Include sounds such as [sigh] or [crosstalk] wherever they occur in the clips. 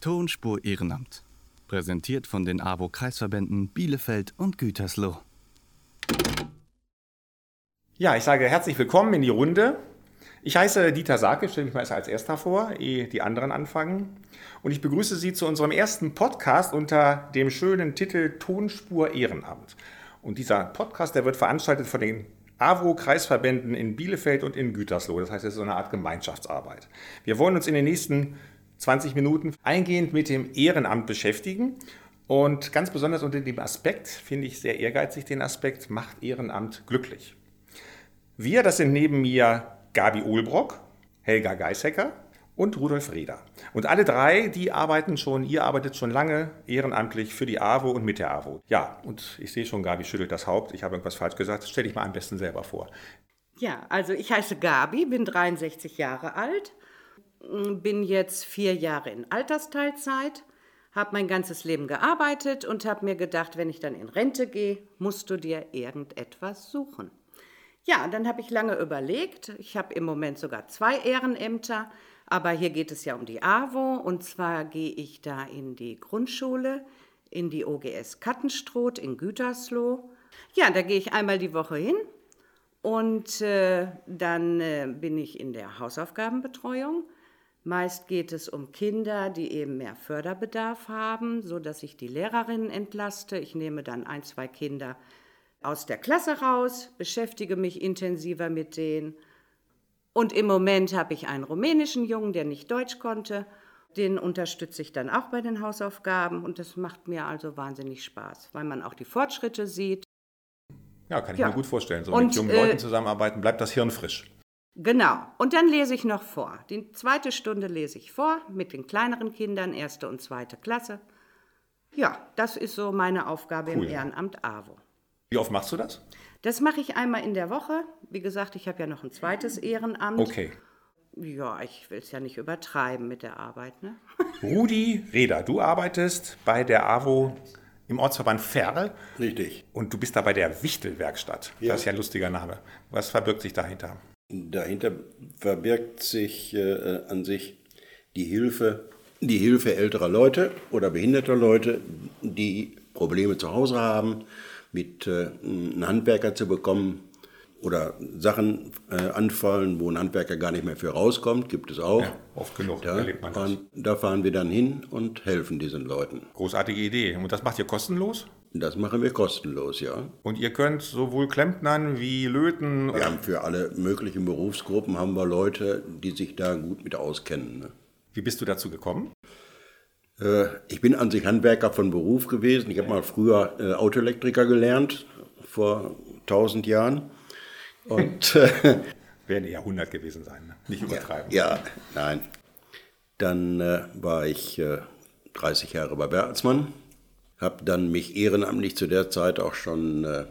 Tonspur Ehrenamt. Präsentiert von den AWO-Kreisverbänden Bielefeld und Gütersloh. Ja, ich sage herzlich willkommen in die Runde. Ich heiße Dieter Sake, stelle mich mal als erster vor, ehe die anderen anfangen. Und ich begrüße Sie zu unserem ersten Podcast unter dem schönen Titel Tonspur Ehrenamt. Und dieser Podcast, der wird veranstaltet von den AWO-Kreisverbänden in Bielefeld und in Gütersloh. Das heißt, es ist so eine Art Gemeinschaftsarbeit. Wir wollen uns in den nächsten 20 Minuten eingehend mit dem Ehrenamt beschäftigen. Und ganz besonders unter dem Aspekt, finde ich sehr ehrgeizig den Aspekt, macht Ehrenamt glücklich. Wir, das sind neben mir Gabi Ohlbrock, Helga Geishecker und Rudolf Reder. Und alle drei, die arbeiten schon, ihr arbeitet schon lange ehrenamtlich für die AWO und mit der AWO. Ja, und ich sehe schon, Gabi schüttelt das Haupt. Ich habe irgendwas falsch gesagt. Stell dich mal am besten selber vor. Ja, also ich heiße Gabi, bin 63 Jahre alt, bin jetzt vier Jahre in Altersteilzeit, habe mein ganzes Leben gearbeitet und habe mir gedacht, wenn ich dann in Rente gehe, musst du dir irgendetwas suchen. Ja, dann habe ich lange überlegt. Ich habe im Moment sogar zwei Ehrenämter, aber hier geht es ja um die AWO und zwar gehe ich da in die Grundschule, in die OGS Kattenstroth in Gütersloh. Ja, da gehe ich einmal die Woche hin und äh, dann äh, bin ich in der Hausaufgabenbetreuung. Meist geht es um Kinder, die eben mehr Förderbedarf haben, so dass ich die Lehrerinnen entlaste. Ich nehme dann ein, zwei Kinder aus der Klasse raus, beschäftige mich intensiver mit denen. Und im Moment habe ich einen rumänischen Jungen, der nicht Deutsch konnte. Den unterstütze ich dann auch bei den Hausaufgaben und das macht mir also wahnsinnig Spaß, weil man auch die Fortschritte sieht. Ja, kann ich ja. mir gut vorstellen. So und, mit jungen äh, Leuten zusammenarbeiten, bleibt das Hirn frisch. Genau. Und dann lese ich noch vor. Die zweite Stunde lese ich vor mit den kleineren Kindern, erste und zweite Klasse. Ja, das ist so meine Aufgabe cool. im Ehrenamt AWO. Wie oft machst du das? Das mache ich einmal in der Woche. Wie gesagt, ich habe ja noch ein zweites Ehrenamt. Okay. Ja, ich will es ja nicht übertreiben mit der Arbeit. Ne? [laughs] Rudi Reda, du arbeitest bei der AWO im Ortsverband Ferl. Richtig. Und du bist da bei der Wichtelwerkstatt. Ja. Das ist ja ein lustiger Name. Was verbirgt sich dahinter? Dahinter verbirgt sich äh, an sich die Hilfe, die Hilfe älterer Leute oder behinderter Leute, die Probleme zu Hause haben, mit äh, einem Handwerker zu bekommen oder Sachen äh, anfallen, wo ein Handwerker gar nicht mehr für rauskommt, gibt es auch. Ja, oft genug, da erlebt man das. Da fahren wir dann hin und helfen diesen Leuten. Großartige Idee. Und das macht ihr kostenlos? Das machen wir kostenlos, ja. Und ihr könnt sowohl Klempnern wie Löten... Wir haben für alle möglichen Berufsgruppen haben wir Leute, die sich da gut mit auskennen. Ne? Wie bist du dazu gekommen? Äh, ich bin an sich Handwerker von Beruf gewesen. Ich habe mal früher äh, Autoelektriker gelernt, vor 1000 Jahren. Und äh, [laughs] werden eher 100 gewesen sein, ne? nicht übertreiben. Ja, ja nein. Dann äh, war ich äh, 30 Jahre bei Bertelsmann, habe dann mich ehrenamtlich zu der Zeit auch schon äh,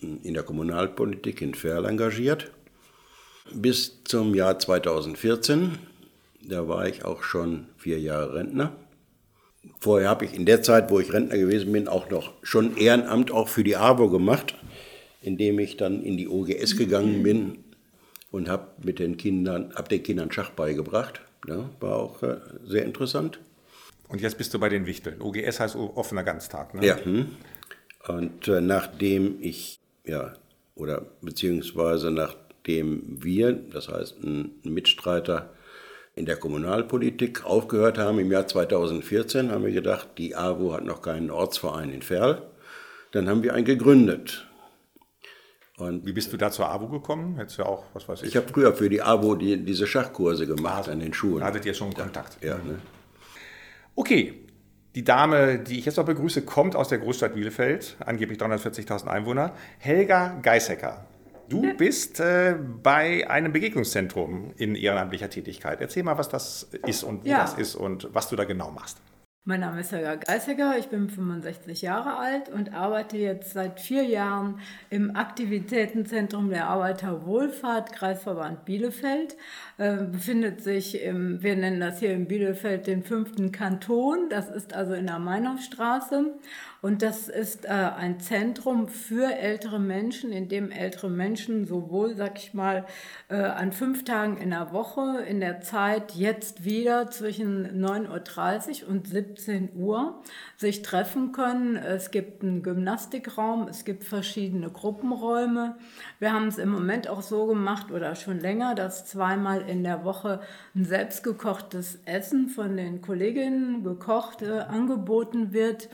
in der Kommunalpolitik in Ferl engagiert. Bis zum Jahr 2014, da war ich auch schon vier Jahre Rentner. Vorher habe ich in der Zeit, wo ich Rentner gewesen bin, auch noch schon Ehrenamt auch für die AWO gemacht, indem ich dann in die OGS gegangen bin und habe mit den Kindern, habe den Kindern Schach beigebracht. Ja, war auch äh, sehr interessant. Und jetzt bist du bei den Wichteln. OGS heißt offener Ganztag, ne? Ja. Hm. Und äh, nachdem ich, ja, oder beziehungsweise nachdem wir, das heißt ein Mitstreiter, in der Kommunalpolitik aufgehört haben im Jahr 2014, haben wir gedacht, die AWO hat noch keinen Ortsverein in Ferl. Dann haben wir einen gegründet. Und Wie bist du da zur AWO gekommen? Hättest du auch, was weiß ich? Ich habe früher für die AWO die, diese Schachkurse gemacht also, an den Schulen. Hattet ihr schon Kontakt? Ja. Ne? Okay, die Dame, die ich jetzt noch begrüße, kommt aus der Großstadt Bielefeld, angeblich 340.000 Einwohner. Helga Geishecker. Du ja. bist äh, bei einem Begegnungszentrum in ehrenamtlicher Tätigkeit. Erzähl mal, was das ist und wo ja. das ist und was du da genau machst. Mein Name ist Helga Geisegger, ich bin 65 Jahre alt und arbeite jetzt seit vier Jahren im Aktivitätenzentrum der Arbeiterwohlfahrt, Kreisverband Bielefeld. Äh, befindet sich im, wir nennen das hier in Bielefeld den fünften Kanton, das ist also in der Meinhofstraße. Und das ist äh, ein Zentrum für ältere Menschen, in dem ältere Menschen sowohl, sag ich mal, äh, an fünf Tagen in der Woche, in der Zeit jetzt wieder zwischen 9.30 Uhr und 17 Uhr sich treffen können. Es gibt einen Gymnastikraum, es gibt verschiedene Gruppenräume. Wir haben es im Moment auch so gemacht oder schon länger, dass zweimal in der Woche ein selbstgekochtes Essen von den Kolleginnen gekocht äh, angeboten wird.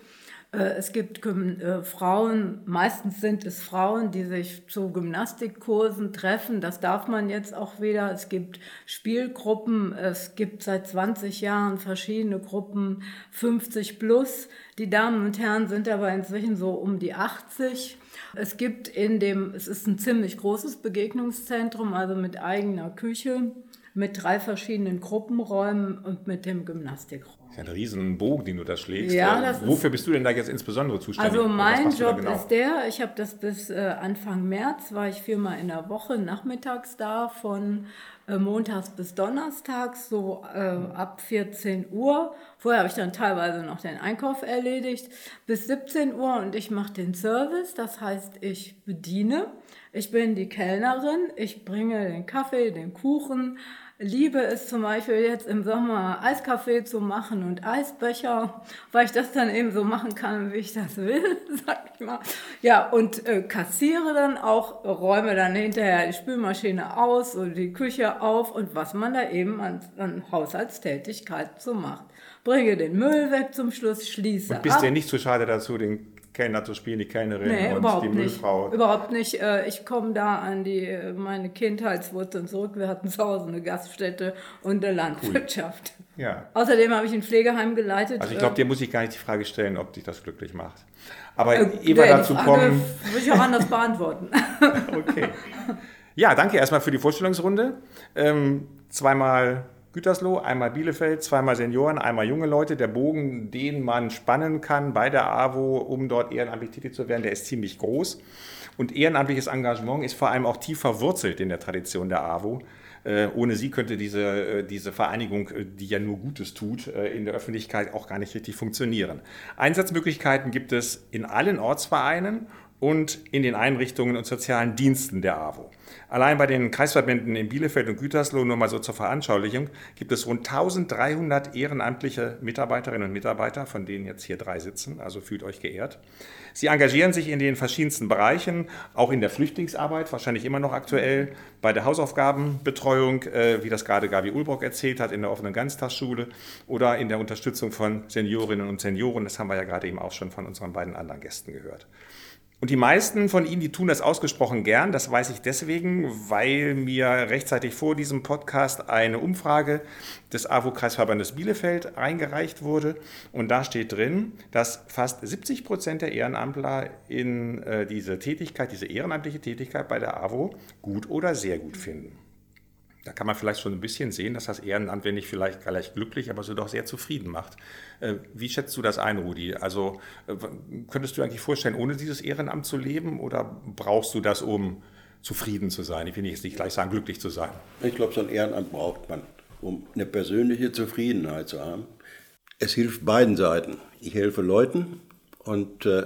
Äh, es gibt äh, Frauen, meistens sind es Frauen, die sich zu Gymnastikkursen treffen. Das darf man jetzt auch wieder. Es gibt Spielgruppen. Es gibt seit 20 Jahren verschiedene Gruppen, 50 plus. Die Damen und Herren sind aber inzwischen so um die 80. Es gibt in dem, es ist ein ziemlich großes Begegnungszentrum, also mit eigener Küche, mit drei verschiedenen Gruppenräumen und mit dem Gymnastikraum. Das ist ja ein riesen Bogen, den du da schlägst. Ja, äh, Wofür bist du denn da jetzt insbesondere zuständig? Also mein Job genau? ist der, ich habe das bis äh, Anfang März, war ich viermal in der Woche nachmittags da, von äh, montags bis donnerstags, so äh, ab 14 Uhr. Vorher habe ich dann teilweise noch den Einkauf erledigt, bis 17 Uhr und ich mache den Service, das heißt, ich bediene. Ich bin die Kellnerin, ich bringe den Kaffee, den Kuchen, liebe es zum Beispiel jetzt im Sommer Eiskaffee zu machen und Eisbecher, weil ich das dann eben so machen kann, wie ich das will, [laughs] sag ich mal. Ja, und äh, kassiere dann auch, räume dann hinterher die Spülmaschine aus und die Küche auf und was man da eben an, an Haushaltstätigkeit so macht. Bringe den Müll weg zum Schluss, schließe Und bist ab. ja nicht zu schade dazu, den Zu spielen, die Kellnerin Nee, und überhaupt die nicht. Müllfrau? Überhaupt nicht. Äh, Ich komme da an die, äh, meine Kindheitswurzeln zurück. Wir hatten zu Hause eine Gaststätte und eine Landwirtschaft. Ja. Außerdem habe ich ein Pflegeheim geleitet. Also ich glaube, Äh, dir muss ich gar nicht die Frage stellen, ob dich das glücklich macht. Aber äh, ehe wir dazu Frage kommen... Würde ich auch anders beantworten. [laughs] Okay. Ja, danke erstmal für die Vorstellungsrunde. Ähm, zweimal Gütersloh, einmal Bielefeld, zweimal Senioren, einmal junge Leute. Der Bogen, den man spannen kann bei der AWO, um dort ehrenamtlich tätig zu werden, der ist ziemlich groß. Und ehrenamtliches Engagement ist vor allem auch tief verwurzelt in der Tradition der AWO. Äh, ohne sie könnte diese, äh, diese Vereinigung, äh, die ja nur Gutes tut, in der Öffentlichkeit auch gar nicht richtig funktionieren. Einsatzmöglichkeiten gibt es in allen Ortsvereinen und in den Einrichtungen und sozialen Diensten der AWO. Allein bei den Kreisverbänden in Bielefeld und Gütersloh, nur mal so zur Veranschaulichung, gibt es rund 1300 ehrenamtliche Mitarbeiterinnen und Mitarbeiter, von denen jetzt hier drei sitzen, also fühlt euch geehrt. Sie engagieren sich in den verschiedensten Bereichen, auch in der Flüchtlingsarbeit, wahrscheinlich immer noch aktuell, bei der Hausaufgabenbetreuung, äh, wie das gerade Gabi Ulbrock erzählt hat, in der offenen Ganztagsschule oder in der Unterstützung von Seniorinnen und Senioren. Das haben wir ja gerade eben auch schon von unseren beiden anderen Gästen gehört. Und die meisten von Ihnen, die tun das ausgesprochen gern. Das weiß ich deswegen, weil mir rechtzeitig vor diesem Podcast eine Umfrage des AWO-Kreisverbandes Bielefeld eingereicht wurde. Und da steht drin, dass fast 70 Prozent der Ehrenamtler in äh, diese Tätigkeit, diese ehrenamtliche Tätigkeit bei der AWO gut oder sehr gut finden. Da kann man vielleicht schon ein bisschen sehen, dass das Ehrenamt, wenn nicht vielleicht gleich glücklich, aber so doch sehr zufrieden macht. Äh, Wie schätzt du das ein, Rudi? Also äh, könntest du eigentlich vorstellen, ohne dieses Ehrenamt zu leben oder brauchst du das, um zufrieden zu sein? Ich will jetzt nicht gleich sagen, glücklich zu sein. Ich glaube, so ein Ehrenamt braucht man, um eine persönliche Zufriedenheit zu haben. Es hilft beiden Seiten. Ich helfe Leuten und äh,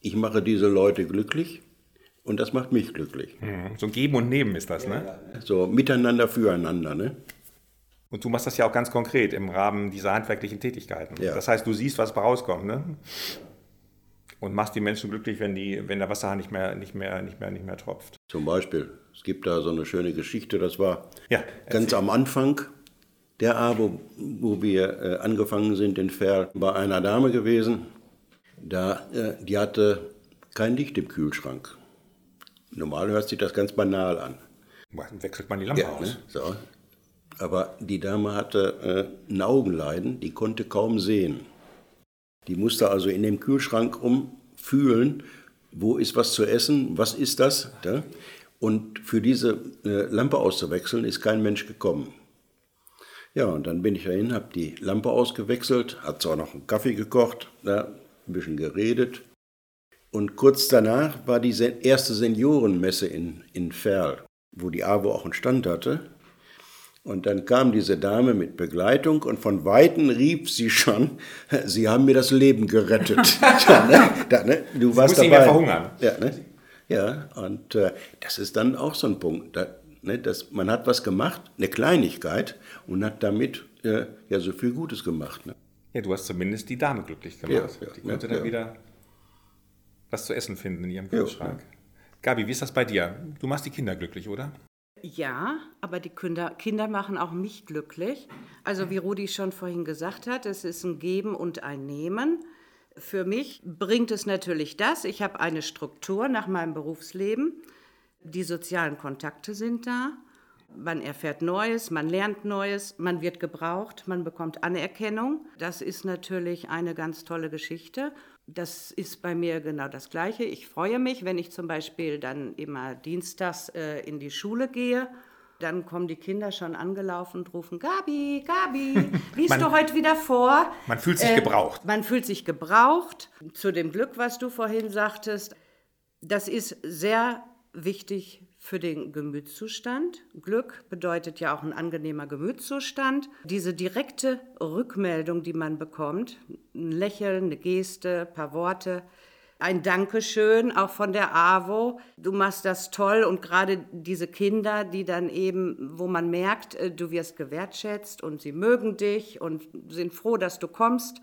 ich mache diese Leute glücklich und das macht mich glücklich. Mhm. So ein Geben und Nehmen ist das, ne? So miteinander, füreinander. Ne? Und du machst das ja auch ganz konkret im Rahmen dieser handwerklichen Tätigkeiten. Ja. Das heißt, du siehst, was rauskommt, ne? Und machst die Menschen glücklich, wenn, die, wenn der Wasserhahn nicht mehr, nicht, mehr, nicht, mehr, nicht mehr tropft. Zum Beispiel, es gibt da so eine schöne Geschichte, das war Ja, ganz am Anfang der AWO, wo wir äh, angefangen sind in Ferl, bei einer Dame gewesen, da, äh, die hatte kein Licht im Kühlschrank. Normal hört sich das ganz banal an. Dann wechselt man die Lampe Ja, aus. ne? so. Aber die Dame hatte äh, ein Augenleiden, die konnte kaum sehen. Die musste also in dem Kühlschrank umfühlen, wo ist was zu essen, was ist das. Da? Und für diese äh, Lampe auszuwechseln, ist kein Mensch gekommen. Ja, und dann bin ich dahin, habe die Lampe ausgewechselt, hat zwar noch einen Kaffee gekocht, da ein bisschen geredet. Und kurz danach war die erste Seniorenmesse in, in Ferl, wo die AWO auch einen Stand hatte. Und dann kam diese Dame mit Begleitung und von Weitem rief sie schon, [laughs] Sie haben mir das Leben gerettet. [laughs] ja, ne? da, ne? Du warst dabei. Ja verhungern. Ja, ne? ja und äh, das ist dann auch so ein Punkt. Da, ne, dass man hat was gemacht, eine Kleinigkeit, und hat damit äh, ja so viel Gutes gemacht. Ne? Ja, du hast zumindest die Dame glücklich gemacht. Ja, ja, die konnte ja, dann wieder was zu essen finden in ihrem Kühlschrank. Gabi, wie ist das bei dir? Du machst die Kinder glücklich, oder? Ja, aber die Kinder, Kinder machen auch mich glücklich. Also wie Rudi schon vorhin gesagt hat, es ist ein Geben und ein Nehmen. Für mich bringt es natürlich das, ich habe eine Struktur nach meinem Berufsleben, die sozialen Kontakte sind da, man erfährt Neues, man lernt Neues, man wird gebraucht, man bekommt Anerkennung. Das ist natürlich eine ganz tolle Geschichte. Das ist bei mir genau das Gleiche. Ich freue mich, wenn ich zum Beispiel dann immer dienstags äh, in die Schule gehe. Dann kommen die Kinder schon angelaufen und rufen, Gabi, Gabi, [laughs] liest man, du heute wieder vor? Man fühlt sich äh, gebraucht. Man fühlt sich gebraucht. Zu dem Glück, was du vorhin sagtest, das ist sehr wichtig für den Gemütszustand. Glück bedeutet ja auch ein angenehmer Gemütszustand. Diese direkte Rückmeldung, die man bekommt, ein Lächeln, eine Geste, ein paar Worte, ein Dankeschön auch von der AWO. Du machst das toll und gerade diese Kinder, die dann eben, wo man merkt, äh, du wirst gewertschätzt und sie mögen dich und sind froh, dass du kommst.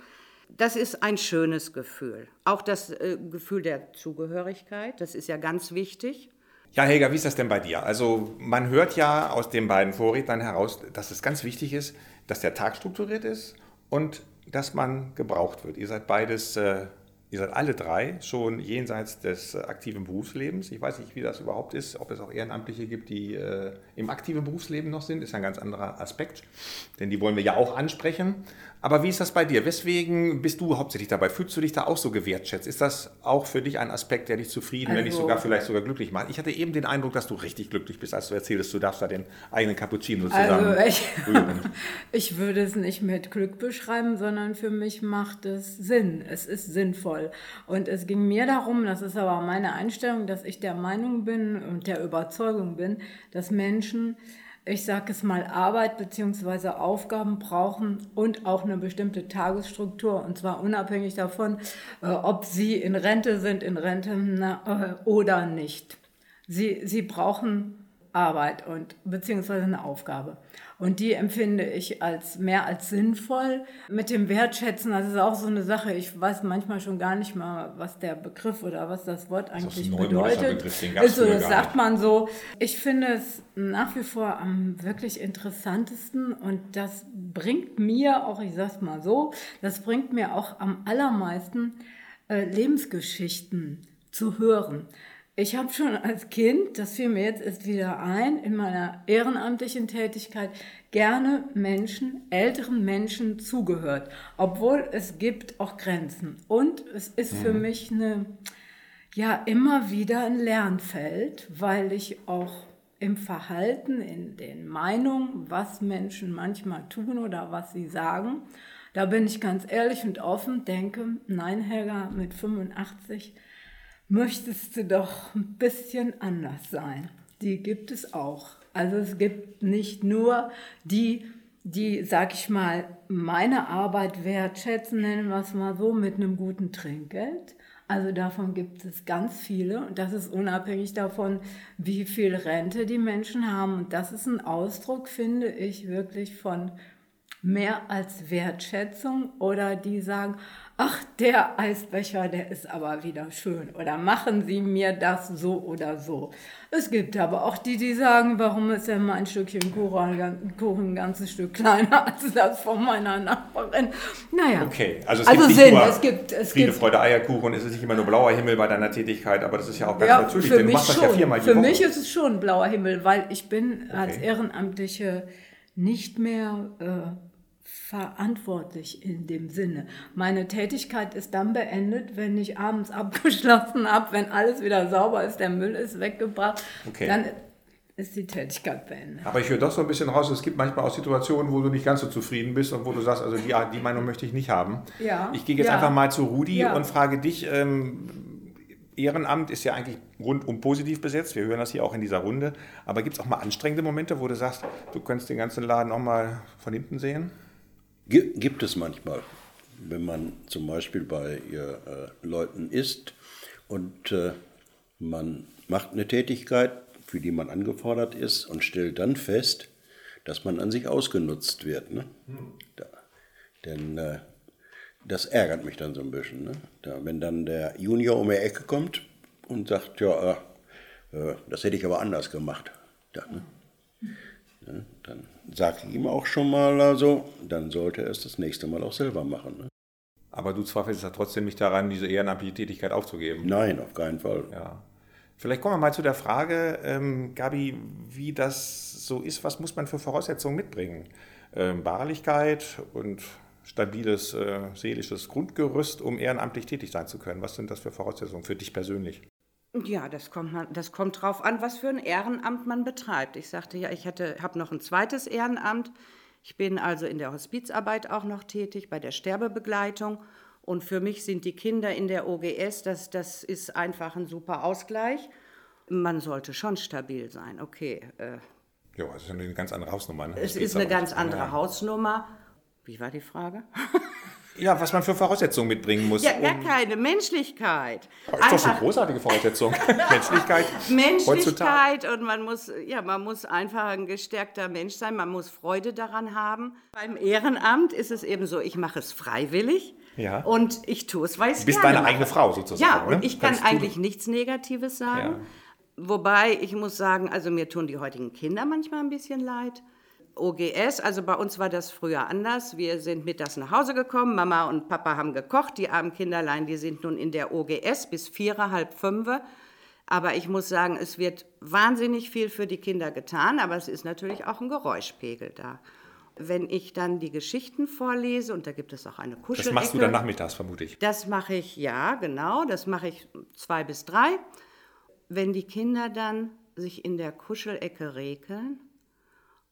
Das ist ein schönes Gefühl. Auch das äh, Gefühl der Zugehörigkeit, das ist ja ganz wichtig. Ja, Helga, wie ist das denn bei dir? Also man hört ja aus den beiden Vorrednern heraus, dass es ganz wichtig ist, dass der Tag strukturiert ist und dass man gebraucht wird. Ihr seid beides äh, Ihr seid alle drei schon jenseits des äh, aktiven Berufslebens. Ich weiß nicht, wie das überhaupt ist, ob es auch Ehrenamtliche gibt, die äh, im aktiven Berufsleben noch sind, ist ein ganz anderer Aspekt, denn die wollen wir ja auch ansprechen. Aber wie ist das bei dir? Weswegen bist du hauptsächlich dabei? Fühlst du dich da auch so gewertschätzt? Ist das auch für dich ein Aspekt, der dich zufrieden, also, wenn nicht also sogar vielleicht sogar glücklich macht? Ich hatte eben den Eindruck, dass du richtig glücklich bist, als du erzählst, du darfst da den eigenen Cappuccino zusammen. Also [laughs] ich, [laughs] ich würde es nicht mit Glück beschreiben, sondern für mich macht es Sinn. Es ist sinnvoll. Und es ging mir darum, das ist aber meine Einstellung, dass ich der Meinung bin und der Überzeugung bin, dass Menschen ich sage es mal, Arbeit bzw. Aufgaben brauchen und auch eine bestimmte Tagesstruktur. Und zwar unabhängig davon, äh, ob sie in Rente sind, in Rente äh, oder nicht. Sie, sie brauchen Arbeit und beziehungsweise eine Aufgabe. Und die empfinde ich als mehr als sinnvoll. Mit dem Wertschätzen, das ist auch so eine Sache. Ich weiß manchmal schon gar nicht mal, was der Begriff oder was das Wort eigentlich das bedeutet. Begriff, den also, das sagt man so. Ich finde es nach wie vor am wirklich interessantesten und das bringt mir auch, ich sag's mal so, das bringt mir auch am allermeisten äh, Lebensgeschichten zu hören. Ich habe schon als Kind, das fiel mir jetzt erst wieder ein, in meiner ehrenamtlichen Tätigkeit gerne Menschen, älteren Menschen zugehört, obwohl es gibt auch Grenzen. Und es ist für mhm. mich eine, ja, immer wieder ein Lernfeld, weil ich auch im Verhalten, in den Meinungen, was Menschen manchmal tun oder was sie sagen, da bin ich ganz ehrlich und offen, denke, nein, Helga, mit 85 möchtest du doch ein bisschen anders sein. Die gibt es auch. Also es gibt nicht nur die, die, sag ich mal, meine Arbeit wertschätzen, nennen wir es mal so, mit einem guten Trinkgeld. Also davon gibt es ganz viele und das ist unabhängig davon, wie viel Rente die Menschen haben. Und das ist ein Ausdruck, finde ich, wirklich von mehr als Wertschätzung oder die sagen, ach, der Eisbecher, der ist aber wieder schön oder machen Sie mir das so oder so. Es gibt aber auch die, die sagen, warum ist denn mein Stückchen Kuchen, Kuchen ein ganzes Stück kleiner als das von meiner Nachbarin. Naja. Okay, also es also gibt Sinn, es gibt es Friede, gibt, Freude, Eierkuchen, es ist nicht immer nur blauer Himmel bei deiner Tätigkeit, aber das ist ja auch ganz ja, natürlich, für mich du machst schon. das ja viermal Für mich ist es schon blauer Himmel, weil ich bin okay. als Ehrenamtliche nicht mehr... Äh, verantwortlich in dem Sinne. Meine Tätigkeit ist dann beendet, wenn ich abends [laughs] abgeschlossen habe, wenn alles wieder sauber ist, der Müll ist weggebracht. Okay. Dann ist die Tätigkeit beendet. Aber ich höre doch so ein bisschen raus, es gibt manchmal auch Situationen, wo du nicht ganz so zufrieden bist und wo du sagst, also die, die Meinung möchte ich nicht haben. Ja. Ich gehe jetzt Ja. einfach mal zu Rudi Ja. und frage dich, ähm, Ehrenamt ist ja eigentlich rundum positiv besetzt, wir hören das hier auch in dieser Runde, aber gibt es auch mal anstrengende Momente, wo du sagst, du könntest den ganzen Laden auch mal von hinten sehen? Gi- Gibt es manchmal, wenn man zum Beispiel bei äh, Leuten ist und äh, man macht eine Tätigkeit, für die man angefordert ist und stellt dann fest, dass man an sich ausgenutzt wird. Ne? Da, denn äh, das ärgert mich dann so ein bisschen. Ne? Da, wenn dann der Junior um die Ecke kommt und sagt, ja, äh, äh, das hätte ich aber anders gemacht. Ja, ne? Ne? Dann sage ich ihm auch schon mal, also, dann sollte er es das nächste Mal auch selber machen. Ne? Aber du zweifelst ja trotzdem nicht daran, diese ehrenamtliche Tätigkeit aufzugeben. Nein, auf keinen Fall. Ja. Vielleicht kommen wir mal zu der Frage, ähm, Gabi, wie das so ist. Was muss man für Voraussetzungen mitbringen? Ähm, Beharrlichkeit und stabiles äh, seelisches Grundgerüst, um ehrenamtlich tätig sein zu können. Was sind das für Voraussetzungen für dich persönlich? Ja, das kommt, man, das kommt drauf an, was für ein Ehrenamt man betreibt. Ich sagte ja, ich habe noch ein zweites Ehrenamt. Ich bin also in der Hospizarbeit auch noch tätig, bei der Sterbebegleitung. Und für mich sind die Kinder in der OGS, das, das ist einfach ein super Ausgleich. Man sollte schon stabil sein, okay. Äh, Ja, das ist eine ganz andere Hausnummer. Ne? es ist eine ganz andere ja. Hausnummer. Wie war die Frage? [laughs] Ja, was man für Voraussetzungen mitbringen muss. Ja, gar um- keine Menschlichkeit. Das ist doch schon Einfach- großartige Voraussetzung. [laughs] Menschlichkeit. Heutzutage. Menschlichkeit und man muss, ja, man muss einfach ein gestärkter Mensch sein, man muss Freude daran haben. Beim Ehrenamt ist es eben so, ich mache es freiwillig Ja. und ich tue es, weil ich Du bist deine mache. eigene Frau sozusagen. Ja, und ne? ich kann Kannst du- eigentlich nichts Negatives sagen. Wobei, ich muss sagen, also mir tun die heutigen Kinder manchmal ein bisschen leid. OGS, also bei uns war das früher anders. Wir sind mittags nach Hause gekommen, Mama und Papa haben gekocht, die armen Kinderlein, die sind nun in der OGS bis vier, halb fünf. Aber ich muss sagen, es wird wahnsinnig viel für die Kinder getan, aber es ist natürlich auch ein Geräuschpegel da. Wenn ich dann die Geschichten vorlese, und da gibt es auch eine Kuschelecke. Das machst du dann nachmittags, vermute ich. Das mache ich, ja, genau. Das mache ich zwei bis drei. Wenn die Kinder dann sich in der Kuschelecke regeln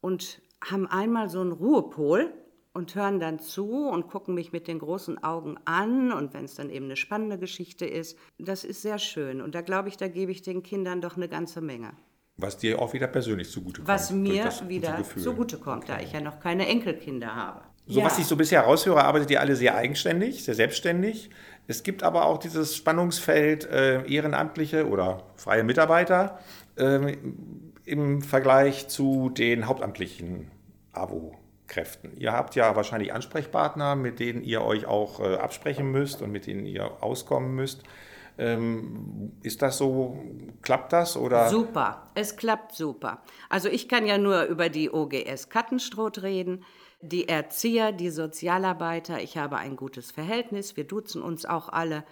und haben einmal so einen Ruhepol und hören dann zu und gucken mich mit den großen Augen an und wenn es dann eben eine spannende Geschichte ist, das ist sehr schön. Und da glaube ich, da gebe ich den Kindern doch eine ganze Menge. Was dir auch wieder persönlich zugutekommt. Was mir wieder zugutekommt, da ich ja noch keine Enkelkinder habe. So Ja. was ich so bisher raushöre, arbeitet ihr alle sehr eigenständig, sehr selbstständig. Es gibt aber auch dieses Spannungsfeld äh, Ehrenamtliche oder freie Mitarbeiter ähm, im Vergleich zu den hauptamtlichen AWO-Kräften. Ihr habt ja wahrscheinlich Ansprechpartner, mit denen ihr euch auch äh, absprechen müsst und mit denen ihr auskommen müsst. Ähm, ist das so? Klappt das oder? Super, es klappt super. Also ich kann ja nur über die OGS Kattenstroth reden, die Erzieher, die Sozialarbeiter. Ich habe ein gutes Verhältnis, wir duzen uns auch alle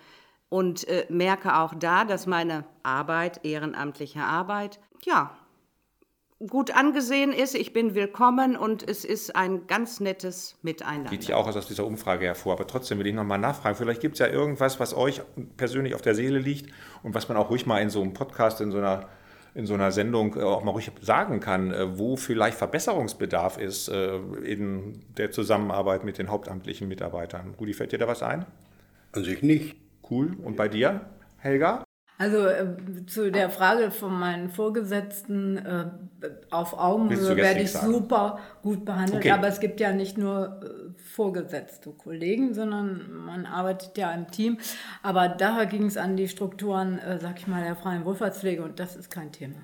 und äh, merke auch da, dass meine Arbeit, ehrenamtliche Arbeit, ja, gut angesehen ist. Ich bin willkommen und es ist ein ganz nettes Miteinander. Geht ja auch aus dieser Umfrage hervor. Aber trotzdem will ich nochmal nachfragen. Vielleicht gibt es ja irgendwas, was euch persönlich auf der Seele liegt und was man auch ruhig mal in so einem Podcast, in so einer, in so einer Sendung äh, auch mal ruhig sagen kann, äh, wo vielleicht Verbesserungsbedarf ist äh, in der Zusammenarbeit mit den hauptamtlichen Mitarbeitern. Rudi, fällt dir da was ein? An sich nicht. Cool. Und bei dir, Helga? Also äh, zu der Frage von meinen Vorgesetzten, äh, auf Augenhöhe werde ich super gut behandelt, Okay. aber es gibt ja nicht nur äh, vorgesetzte Kollegen, sondern man arbeitet ja im Team. Aber da ging es an die Strukturen, äh, sag ich mal, der freien Wohlfahrtspflege und das ist kein Thema.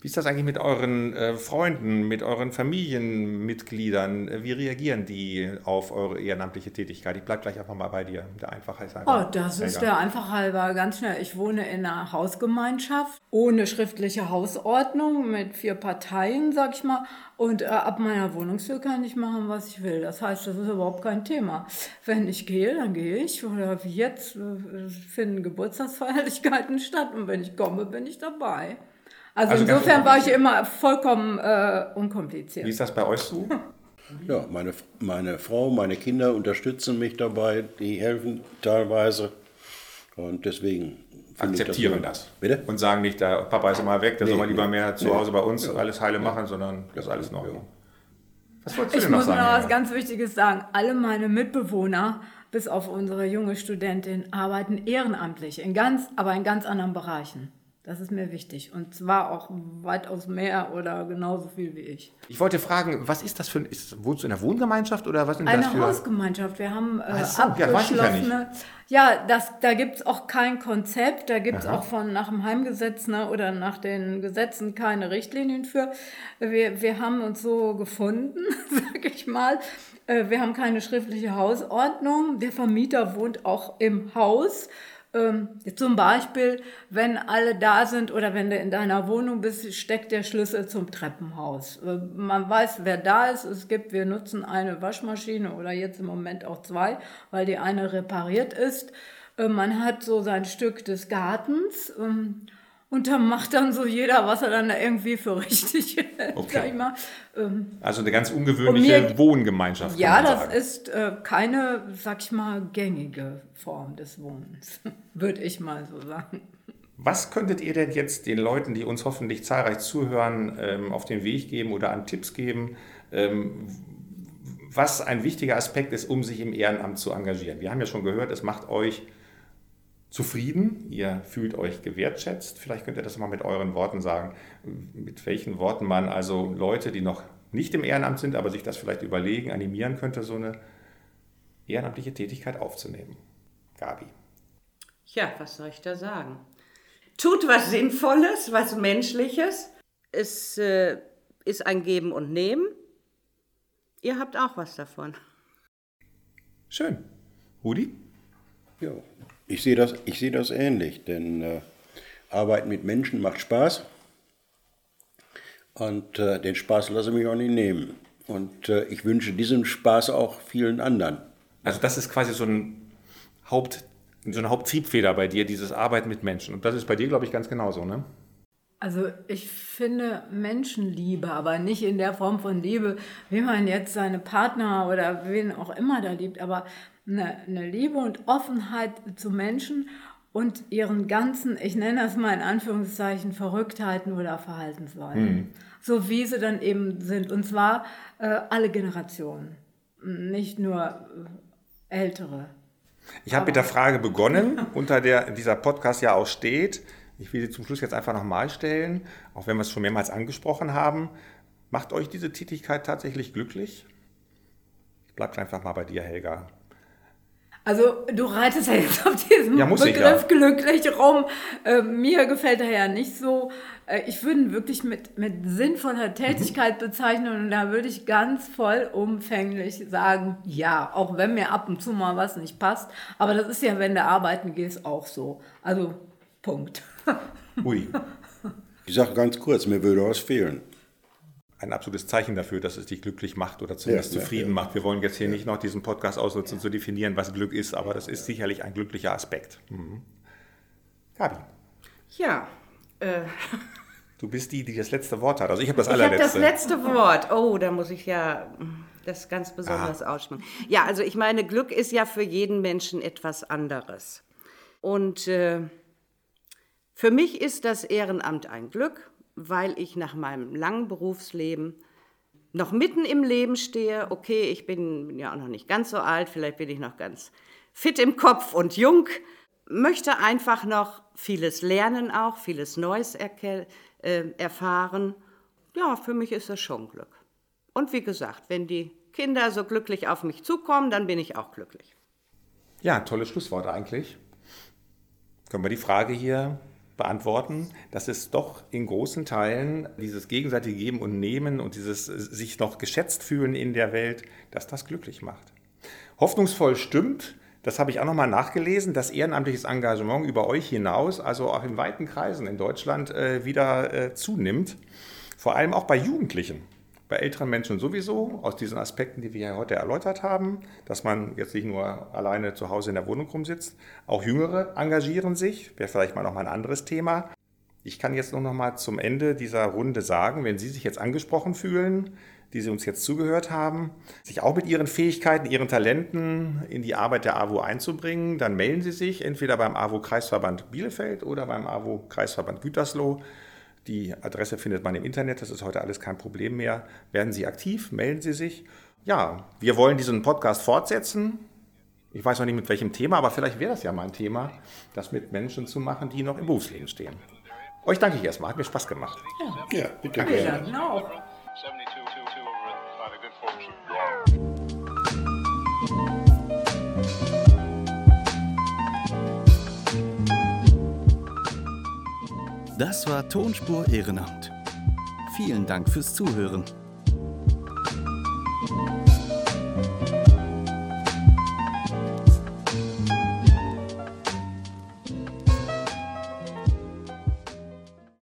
Wie ist das eigentlich mit euren äh, Freunden, mit euren Familienmitgliedern? Äh, Wie reagieren die auf eure ehrenamtliche Tätigkeit? Ich bleibe gleich einfach mal bei dir. Der Einfachheit einfach. Oh, das ist der einfach halber ganz schnell. Ich wohne in einer Hausgemeinschaft ohne schriftliche Hausordnung mit vier Parteien, sag ich mal. Und äh, ab meiner Wohnungstür kann ich machen, was ich will. Das heißt, das ist überhaupt kein Thema. Wenn ich gehe, dann gehe ich. Oder wie jetzt äh, finden Geburtstagsfeierlichkeiten [laughs] statt. Und wenn ich komme, bin ich dabei. Also, Also insofern war ich immer vollkommen äh, unkompliziert. Wie ist das bei euch so? Ja, meine, meine Frau, meine Kinder unterstützen mich dabei, die helfen teilweise. Und deswegen akzeptieren das. Bitte? Und sagen nicht, der Papa ist immer weg, der Nee, soll mal lieber nee. mehr zu Nee. Hause bei uns alles heile machen, sondern das ist alles in Ordnung. Was wolltest du Ich denn noch muss noch sagen? was ganz Wichtiges sagen. Alle meine Mitbewohner, bis auf unsere junge Studentin, arbeiten ehrenamtlich, in ganz, aber in ganz anderen Bereichen. Das ist mir wichtig. Und zwar auch weitaus mehr oder genauso viel wie ich. Ich wollte fragen, was ist das für ein, ist, wohnst du in einer Wohngemeinschaft oder was das Eine für... Hausgemeinschaft. Wir haben äh, Ach so, ja, ja abgeschlossene. Das, da gibt es auch kein Konzept. Da gibt es auch von nach dem Heimgesetz ne, oder nach den Gesetzen keine Richtlinien für. Wir, wir haben uns so gefunden, [laughs] sag ich mal. Äh, Wir haben keine schriftliche Hausordnung. Der Vermieter wohnt auch im Haus. Ähm, zum Beispiel, wenn alle da sind oder wenn du in deiner Wohnung bist, steckt der Schlüssel zum Treppenhaus. Äh, man weiß, wer da ist. Es gibt, wir nutzen eine Waschmaschine oder jetzt im Moment auch zwei, weil die eine repariert ist. Äh, man hat so sein Stück des Gartens. ähm, und da macht dann so jeder, was er dann da irgendwie für richtig hält, Okay. sag ich mal. Ähm, Also eine ganz ungewöhnliche mir- Wohngemeinschaft. ja, das sagen. ist äh, keine, sag ich mal, gängige Form des Wohnens, [laughs] würde ich mal so sagen. Was könntet ihr denn jetzt den Leuten, die uns hoffentlich zahlreich zuhören, ähm, auf den Weg geben oder an Tipps geben, ähm, was ein wichtiger Aspekt ist, um sich im Ehrenamt zu engagieren? Wir haben ja schon gehört, es macht euch zufrieden, ihr fühlt euch gewertschätzt. Vielleicht könnt ihr das mal mit euren Worten sagen, mit welchen Worten man also Leute, die noch nicht im Ehrenamt sind, aber sich das vielleicht überlegen, animieren könnte, so eine ehrenamtliche Tätigkeit aufzunehmen. Gabi. Ja, was soll ich da sagen? Tut was Sinnvolles, was Menschliches. Es äh, ist ein Geben und Nehmen. Ihr habt auch was davon. Schön. Rudi? Ja, ich sehe das, ich sehe das ähnlich, denn äh, Arbeit mit Menschen macht Spaß und äh, den Spaß lasse ich mich auch nicht nehmen. Und äh, ich wünsche diesen Spaß auch vielen anderen. Also das ist quasi so, ein Haupt, so eine Haupttriebfeder bei dir, dieses Arbeiten mit Menschen. Und das ist bei dir, glaube ich, ganz genauso, ne? Also ich finde Menschenliebe, aber nicht in der Form von Liebe, wie man jetzt seine Partner oder wen auch immer da liebt, aber eine, eine Liebe und Offenheit zu Menschen und ihren ganzen, ich nenne das mal in Anführungszeichen, Verrücktheiten oder Verhaltensweisen. So wie sie dann eben sind. Und zwar äh, alle Generationen, nicht nur äh, ältere. Ich habe mit der Frage begonnen, [laughs] unter der dieser Podcast ja auch steht. Ich will sie zum Schluss jetzt einfach nochmal stellen, auch wenn wir es schon mehrmals angesprochen haben. Macht euch diese Tätigkeit tatsächlich glücklich? Ich bleibe einfach mal bei dir, Helga. Also du reitest ja jetzt auf diesem Ja, Begriff ja. glücklich rum. Äh, mir gefällt er ja nicht so. Äh, ich würde ihn wirklich mit, mit sinnvoller Tätigkeit bezeichnen und da würde ich ganz vollumfänglich sagen, ja, auch wenn mir ab und zu mal was nicht passt. Aber das ist ja, wenn du arbeiten gehst, auch so. Also Punkt. [laughs] Ui, Ich sage ganz kurz, mir würde was fehlen. Ein absolutes Zeichen dafür, dass es dich glücklich macht oder zumindest Ja, ja, zufrieden ja. macht. Wir wollen jetzt hier nicht noch diesen Podcast ausnutzen, zu definieren, was Glück ist, aber das ist sicherlich ein glücklicher Aspekt. Mhm. Gabi, Ja, äh, du bist die, die das letzte Wort hat. Also ich habe das ich habe das allerletzte. letzte Wort. Oh, da muss ich ja mm, das ganz besonders aussprechen. Ja, also ich meine, Glück ist ja für jeden Menschen etwas anderes. Und äh, für mich ist das Ehrenamt ein Glück, weil ich nach meinem langen Berufsleben noch mitten im Leben stehe. Okay, ich bin, ja auch noch nicht ganz so alt, vielleicht bin ich noch ganz fit im Kopf und jung, möchte einfach noch vieles lernen auch, vieles Neues äh, erfahren. Ja, für mich ist das schon Glück. Und wie gesagt, wenn die Kinder so glücklich auf mich zukommen, dann bin ich auch glücklich. Ja, tolles Schlusswort eigentlich. Können wir die Frage hier beantworten, dass es doch in großen Teilen dieses gegenseitige Geben und Nehmen und dieses äh, sich noch geschätzt fühlen in der Welt, dass das glücklich macht. Hoffnungsvoll stimmt, das habe ich auch nochmal nachgelesen, dass ehrenamtliches Engagement über euch hinaus, also auch in weiten Kreisen in Deutschland, äh, wieder äh, zunimmt. Vor allem auch bei Jugendlichen. Bei älteren Menschen sowieso, aus diesen Aspekten, die wir heute erläutert haben, dass man jetzt nicht nur alleine zu Hause in der Wohnung rumsitzt. Auch Jüngere engagieren sich, wäre vielleicht mal noch mal ein anderes Thema. Ich kann jetzt nur noch mal zum Ende dieser Runde sagen, wenn Sie sich jetzt angesprochen fühlen, die Sie uns jetzt zugehört haben, sich auch mit Ihren Fähigkeiten, Ihren Talenten in die Arbeit der AWO einzubringen, dann melden Sie sich entweder beim AWO-Kreisverband Bielefeld oder beim AWO-Kreisverband Gütersloh. Die Adresse findet man im Internet, das ist heute alles kein Problem mehr. Werden Sie aktiv, melden Sie sich. Ja, wir wollen diesen Podcast fortsetzen. Ich weiß noch nicht mit welchem Thema, aber vielleicht wäre das ja mal ein Thema, das mit Menschen zu machen, die noch im Berufsleben stehen. Euch danke ich erstmal, hat mir Spaß gemacht. Ja, bitte Wir gerne. danken auch. Das war Tonspur Ehrenamt. Vielen Dank fürs Zuhören.